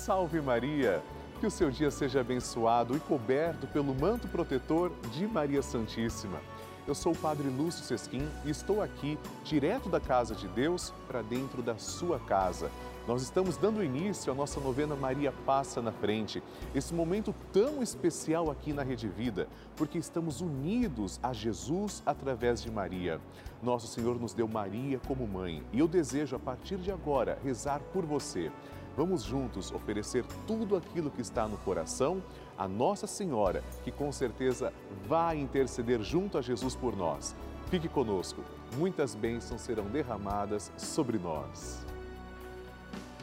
Salve Maria! Que o seu dia seja abençoado e coberto pelo manto protetor de Maria Santíssima. Eu sou o Padre Lúcio Sesquim e estou aqui, direto da casa de Deus, para dentro da sua casa. Nós estamos dando início à nossa novena Maria Passa na Frente, esse momento tão especial aqui na Rede Vida, porque estamos unidos a Jesus através de Maria. Nosso Senhor nos deu Maria como mãe e eu desejo, a partir de agora, rezar por você. Vamos juntos oferecer tudo aquilo que está no coração a Nossa Senhora, que com certeza vai interceder junto a Jesus por nós. Fique conosco, muitas bênçãos serão derramadas sobre nós.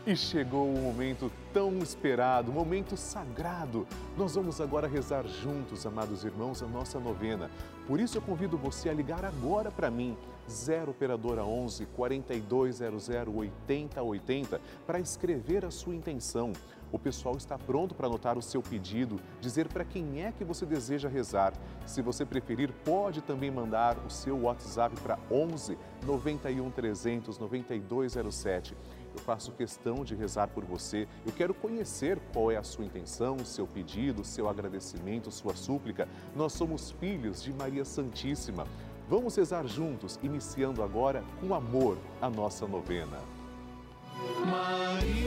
E chegou o momento tão esperado, momento sagrado. Nós vamos agora rezar juntos, amados irmãos, a nossa novena. Por isso eu convido você a ligar agora para mim, 0 operadora 11 4200 8080, para escrever a sua intenção. O pessoal está pronto para anotar o seu pedido, dizer para quem é que você deseja rezar. Se você preferir, pode também mandar o seu WhatsApp para 11 91 300 9207 eu faço questão de rezar por você. Eu quero conhecer qual é a sua intenção, seu pedido, seu agradecimento, sua súplica. Nós somos filhos de Maria Santíssima. Vamos rezar juntos, iniciando agora com amor a nossa novena. Maria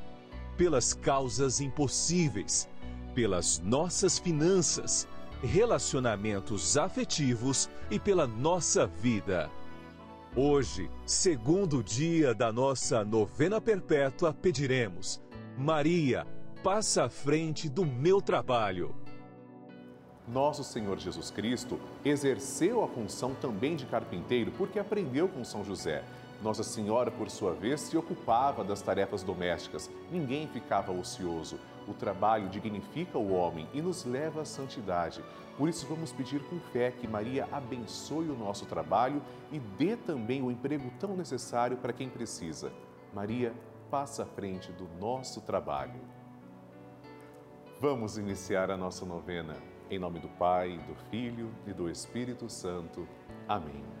pelas causas impossíveis, pelas nossas finanças, relacionamentos afetivos e pela nossa vida. Hoje, segundo dia da nossa novena perpétua, pediremos: Maria, passa à frente do meu trabalho. Nosso Senhor Jesus Cristo exerceu a função também de carpinteiro porque aprendeu com São José. Nossa Senhora, por sua vez, se ocupava das tarefas domésticas. Ninguém ficava ocioso. O trabalho dignifica o homem e nos leva à santidade. Por isso, vamos pedir com fé que Maria abençoe o nosso trabalho e dê também o emprego tão necessário para quem precisa. Maria, passa à frente do nosso trabalho. Vamos iniciar a nossa novena. Em nome do Pai, do Filho e do Espírito Santo. Amém.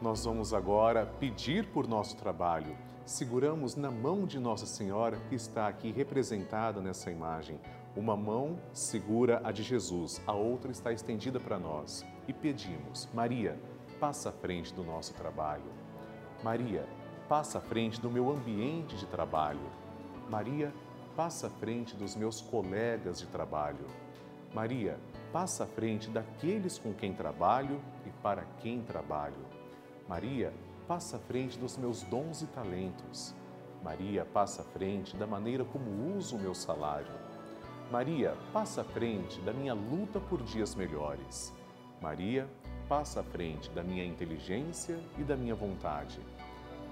Nós vamos agora pedir por nosso trabalho. Seguramos na mão de Nossa Senhora, que está aqui representada nessa imagem. Uma mão segura a de Jesus, a outra está estendida para nós. E pedimos: Maria, passa à frente do nosso trabalho. Maria, passa à frente do meu ambiente de trabalho. Maria, passa à frente dos meus colegas de trabalho. Maria, passa à frente daqueles com quem trabalho e para quem trabalho. Maria, passa à frente dos meus dons e talentos. Maria, passa à frente da maneira como uso o meu salário. Maria, passa à frente da minha luta por dias melhores. Maria, passa à frente da minha inteligência e da minha vontade.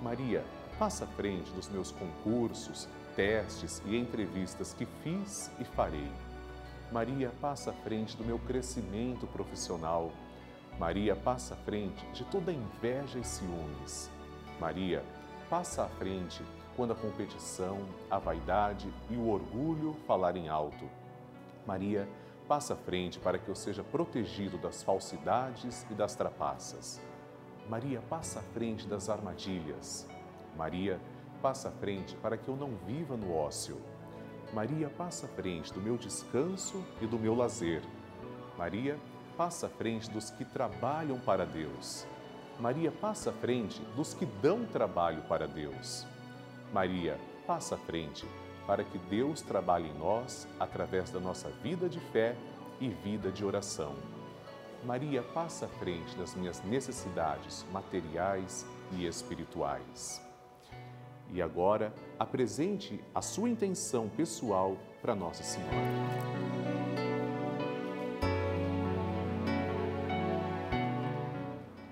Maria, passa à frente dos meus concursos, testes e entrevistas que fiz e farei. Maria passa à frente do meu crescimento profissional. Maria passa à frente de toda inveja e ciúmes. Maria passa à frente quando a competição, a vaidade e o orgulho falarem alto. Maria passa à frente para que eu seja protegido das falsidades e das trapaças. Maria passa à frente das armadilhas. Maria passa à frente para que eu não viva no ócio. Maria passa à frente do meu descanso e do meu lazer. Maria passa à frente dos que trabalham para Deus. Maria passa à frente dos que dão trabalho para Deus. Maria passa à frente para que Deus trabalhe em nós através da nossa vida de fé e vida de oração. Maria passa à frente das minhas necessidades materiais e espirituais. E agora, apresente a sua intenção pessoal para Nossa Senhora.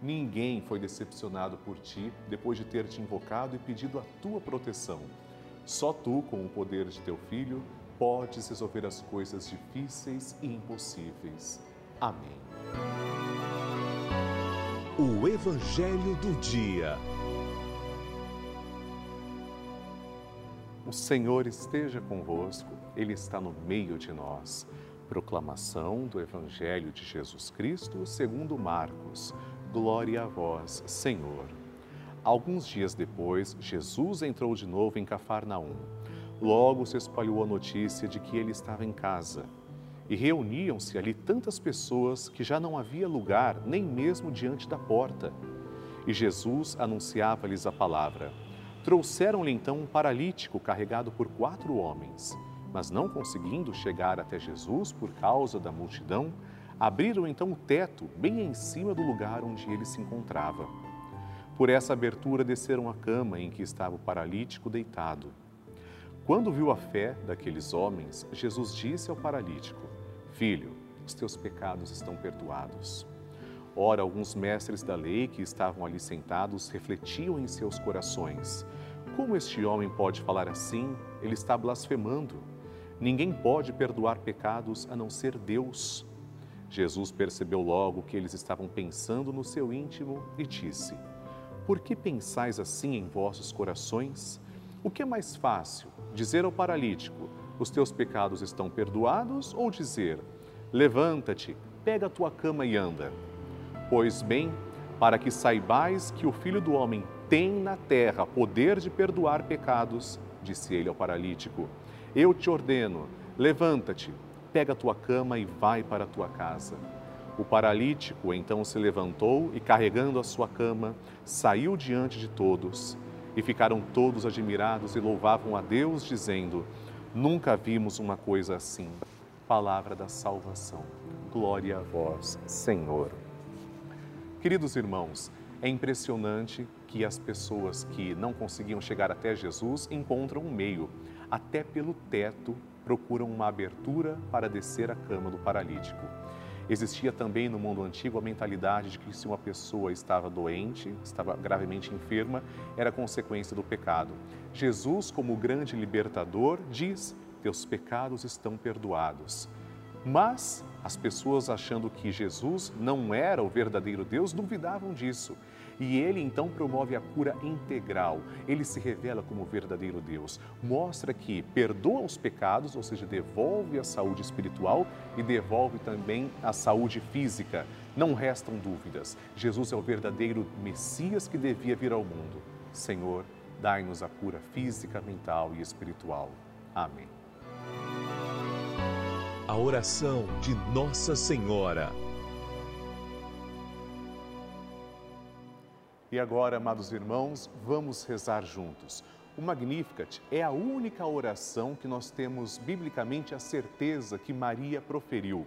Ninguém foi decepcionado por ti depois de ter te invocado e pedido a tua proteção. Só tu, com o poder de teu filho, podes resolver as coisas difíceis e impossíveis. Amém. O Evangelho do Dia. O Senhor esteja convosco, Ele está no meio de nós. Proclamação do Evangelho de Jesus Cristo segundo Marcos. Glória a vós, Senhor. Alguns dias depois, Jesus entrou de novo em Cafarnaum. Logo se espalhou a notícia de que ele estava em casa. E reuniam-se ali tantas pessoas que já não havia lugar nem mesmo diante da porta. E Jesus anunciava-lhes a palavra. Trouxeram-lhe então um paralítico carregado por quatro homens. Mas não conseguindo chegar até Jesus por causa da multidão, abriram então o teto bem em cima do lugar onde ele se encontrava. Por essa abertura desceram a cama em que estava o paralítico deitado. Quando viu a fé daqueles homens, Jesus disse ao paralítico: Filho, os teus pecados estão perdoados. Ora, alguns mestres da lei que estavam ali sentados refletiam em seus corações: Como este homem pode falar assim? Ele está blasfemando. Ninguém pode perdoar pecados a não ser Deus. Jesus percebeu logo que eles estavam pensando no seu íntimo e disse: Por que pensais assim em vossos corações? O que é mais fácil, dizer ao paralítico: Os teus pecados estão perdoados, ou dizer: Levanta-te, pega a tua cama e anda? Pois bem, para que saibais que o Filho do Homem tem na terra poder de perdoar pecados, disse ele ao paralítico, eu te ordeno: levanta-te pega a tua cama e vai para a tua casa. O paralítico então se levantou e, carregando a sua cama, saiu diante de todos. E ficaram todos admirados e louvavam a Deus, dizendo: Nunca vimos uma coisa assim. Palavra da salvação. Glória a vós, Senhor. Queridos irmãos, é impressionante que as pessoas que não conseguiam chegar até Jesus encontram um meio, até pelo teto procuram uma abertura para descer a cama do paralítico. Existia também no mundo antigo a mentalidade de que se uma pessoa estava doente, estava gravemente enferma, era consequência do pecado. Jesus, como grande libertador, diz: Teus pecados estão perdoados. Mas as pessoas, achando que Jesus não era o verdadeiro Deus, duvidavam disso. E ele então promove a cura integral. Ele se revela como verdadeiro Deus. Mostra que perdoa os pecados, ou seja, devolve a saúde espiritual e devolve também a saúde física. Não restam dúvidas. Jesus é o verdadeiro Messias que devia vir ao mundo. Senhor, dai-nos a cura física, mental e espiritual. Amém. A oração de Nossa Senhora. E agora, amados irmãos, vamos rezar juntos. O Magnificat é a única oração que nós temos biblicamente a certeza que Maria proferiu.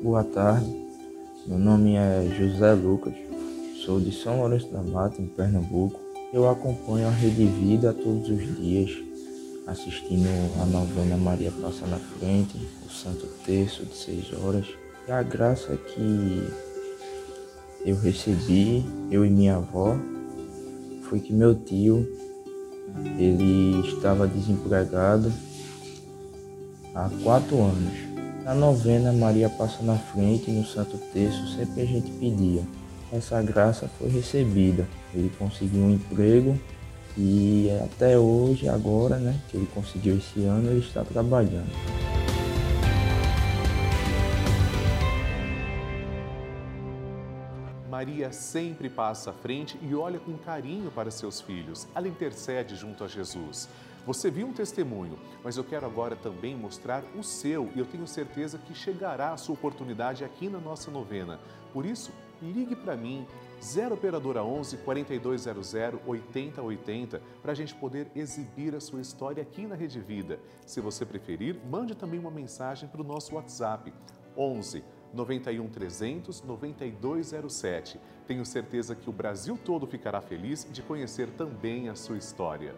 Boa tarde, meu nome é José Lucas, sou de São Lourenço da Mata, em Pernambuco. Eu acompanho a Rede Vida todos os dias, assistindo a novena Maria Passa na Frente, o Santo Terço de seis horas. E a graça que eu recebi, eu e minha avó, foi que meu tio, ele estava desempregado há quatro anos. Na novena Maria passa na frente no Santo Terço, sempre a gente pedia. Essa graça foi recebida. Ele conseguiu um emprego e até hoje, agora, né, que ele conseguiu esse ano, ele está trabalhando. Maria sempre passa à frente e olha com carinho para seus filhos. Ela intercede junto a Jesus. Você viu um testemunho, mas eu quero agora também mostrar o seu e eu tenho certeza que chegará a sua oportunidade aqui na nossa novena. Por isso, ligue para mim, 0 Operadora 11 4200 8080, para a gente poder exibir a sua história aqui na Rede Vida. Se você preferir, mande também uma mensagem para o nosso WhatsApp, 11 91 300 9207. Tenho certeza que o Brasil todo ficará feliz de conhecer também a sua história.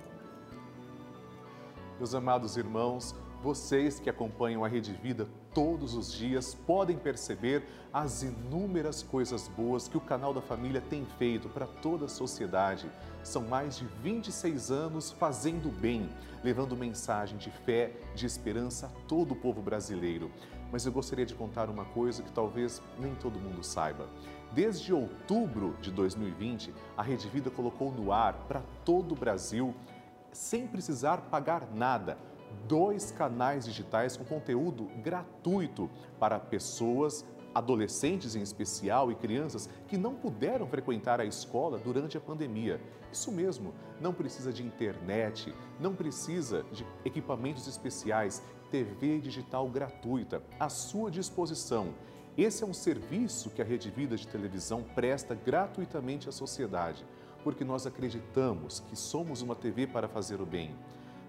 Meus amados irmãos, vocês que acompanham a Rede Vida todos os dias podem perceber as inúmeras coisas boas que o canal da família tem feito para toda a sociedade. São mais de 26 anos fazendo bem, levando mensagem de fé, de esperança a todo o povo brasileiro. Mas eu gostaria de contar uma coisa que talvez nem todo mundo saiba. Desde outubro de 2020, a Rede Vida colocou no ar para todo o Brasil, sem precisar pagar nada, dois canais digitais com conteúdo gratuito para pessoas, adolescentes em especial e crianças que não puderam frequentar a escola durante a pandemia. Isso mesmo, não precisa de internet, não precisa de equipamentos especiais, TV digital gratuita à sua disposição. Esse é um serviço que a Rede Vida de Televisão presta gratuitamente à sociedade, porque nós acreditamos que somos uma TV para fazer o bem.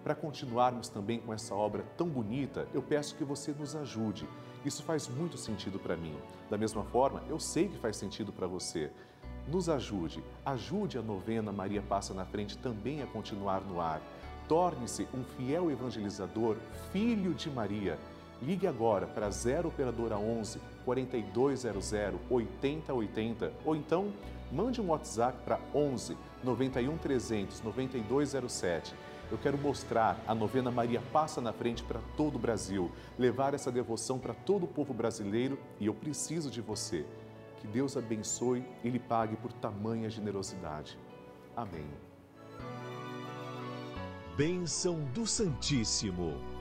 Para continuarmos também com essa obra tão bonita, eu peço que você nos ajude. Isso faz muito sentido para mim. Da mesma forma, eu sei que faz sentido para você. Nos ajude, ajude a novena Maria Passa na Frente também a continuar no ar. Torne-se um fiel evangelizador, filho de Maria. Ligue agora para 0 Operadora 11 4200 8080 ou então mande um WhatsApp para 11 91 300 9207 eu quero mostrar a novena Maria Passa na Frente para todo o Brasil, levar essa devoção para todo o povo brasileiro e eu preciso de você. Que Deus abençoe e lhe pague por tamanha generosidade. Amém. Bênção do Santíssimo.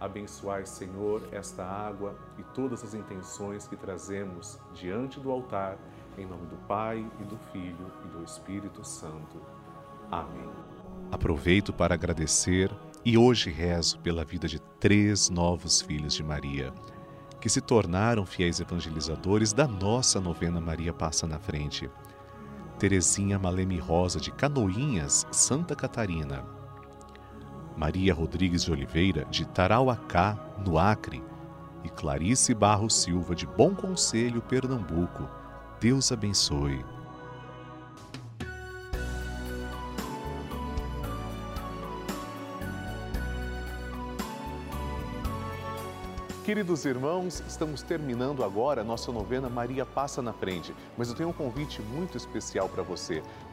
Abençoai, Senhor, esta água e todas as intenções que trazemos diante do altar, em nome do Pai e do Filho e do Espírito Santo. Amém. Aproveito para agradecer e hoje rezo pela vida de três novos filhos de Maria, que se tornaram fiéis evangelizadores da nossa novena Maria Passa na Frente. Terezinha Maleme Rosa de Canoinhas, Santa Catarina. Maria Rodrigues de Oliveira, de Tarauacá, no Acre, e Clarice Barros Silva, de Bom Conselho, Pernambuco. Deus abençoe. Queridos irmãos, estamos terminando agora a nossa novena Maria Passa na Frente, mas eu tenho um convite muito especial para você.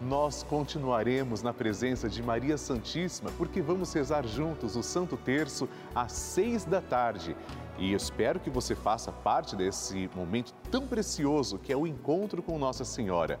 Nós continuaremos na presença de Maria Santíssima porque vamos rezar juntos o Santo Terço às seis da tarde. E espero que você faça parte desse momento tão precioso que é o encontro com Nossa Senhora.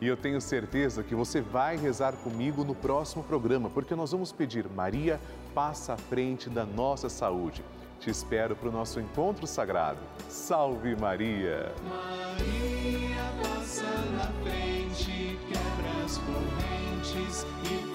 E eu tenho certeza que você vai rezar comigo no próximo programa, porque nós vamos pedir Maria, passa à frente da nossa saúde. Te espero para o nosso encontro sagrado. Salve Maria! Maria passa na frente, quebra as correntes e